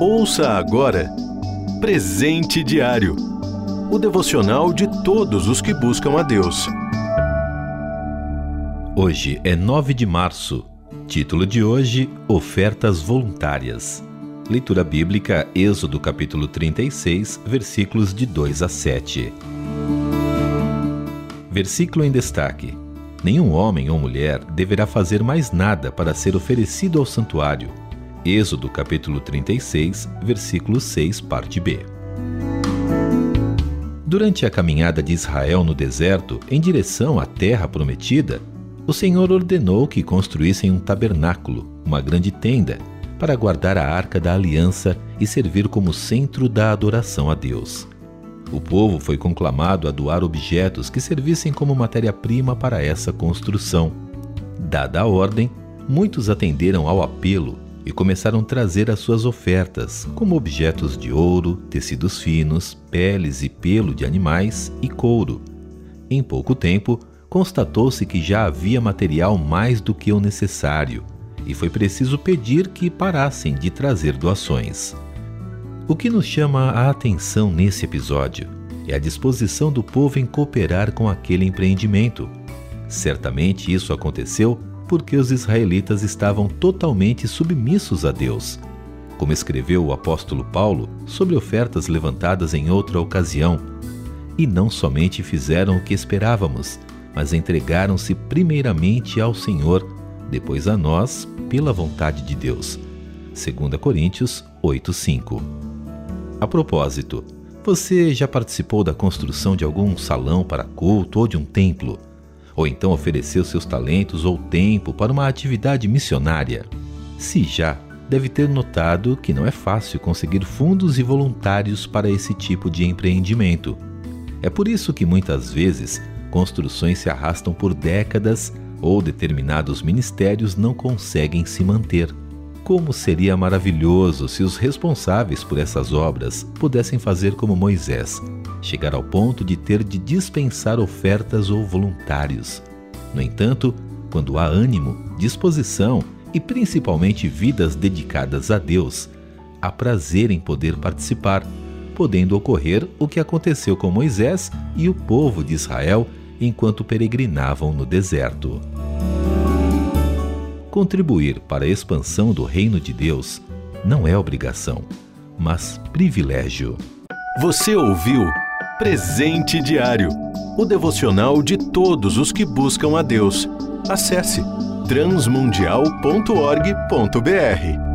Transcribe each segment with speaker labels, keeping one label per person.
Speaker 1: Ouça agora Presente Diário o devocional de todos os que buscam a Deus.
Speaker 2: Hoje é 9 de março. Título de hoje: Ofertas Voluntárias. Leitura bíblica, Êxodo capítulo 36, versículos de 2 a 7. Versículo em destaque: Nenhum homem ou mulher deverá fazer mais nada para ser oferecido ao santuário. Êxodo capítulo 36, versículo 6, parte B. Durante a caminhada de Israel no deserto em direção à terra prometida, o Senhor ordenou que construíssem um tabernáculo, uma grande tenda, para guardar a arca da aliança e servir como centro da adoração a Deus. O povo foi conclamado a doar objetos que servissem como matéria-prima para essa construção. Dada a ordem, muitos atenderam ao apelo e começaram a trazer as suas ofertas, como objetos de ouro, tecidos finos, peles e pelo de animais e couro. Em pouco tempo, constatou-se que já havia material mais do que o necessário, e foi preciso pedir que parassem de trazer doações. O que nos chama a atenção nesse episódio é a disposição do povo em cooperar com aquele empreendimento. Certamente isso aconteceu porque os israelitas estavam totalmente submissos a Deus. Como escreveu o apóstolo Paulo sobre ofertas levantadas em outra ocasião, e não somente fizeram o que esperávamos, mas entregaram-se primeiramente ao Senhor, depois a nós, pela vontade de Deus. 2 Coríntios 8:5. A propósito, você já participou da construção de algum salão para culto ou de um templo? ou então ofereceu seus talentos ou tempo para uma atividade missionária. Se já, deve ter notado que não é fácil conseguir fundos e voluntários para esse tipo de empreendimento. É por isso que muitas vezes construções se arrastam por décadas ou determinados ministérios não conseguem se manter. Como seria maravilhoso se os responsáveis por essas obras pudessem fazer como Moisés, chegar ao ponto de ter de dispensar ofertas ou voluntários. No entanto, quando há ânimo, disposição e principalmente vidas dedicadas a Deus, há prazer em poder participar, podendo ocorrer o que aconteceu com Moisés e o povo de Israel enquanto peregrinavam no deserto. Contribuir para a expansão do reino de Deus não é obrigação, mas privilégio.
Speaker 1: Você ouviu Presente Diário o devocional de todos os que buscam a Deus. Acesse transmundial.org.br.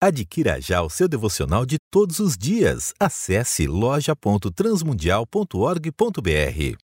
Speaker 2: Adquira já o seu devocional de todos os dias. Acesse loja.transmundial.org.br.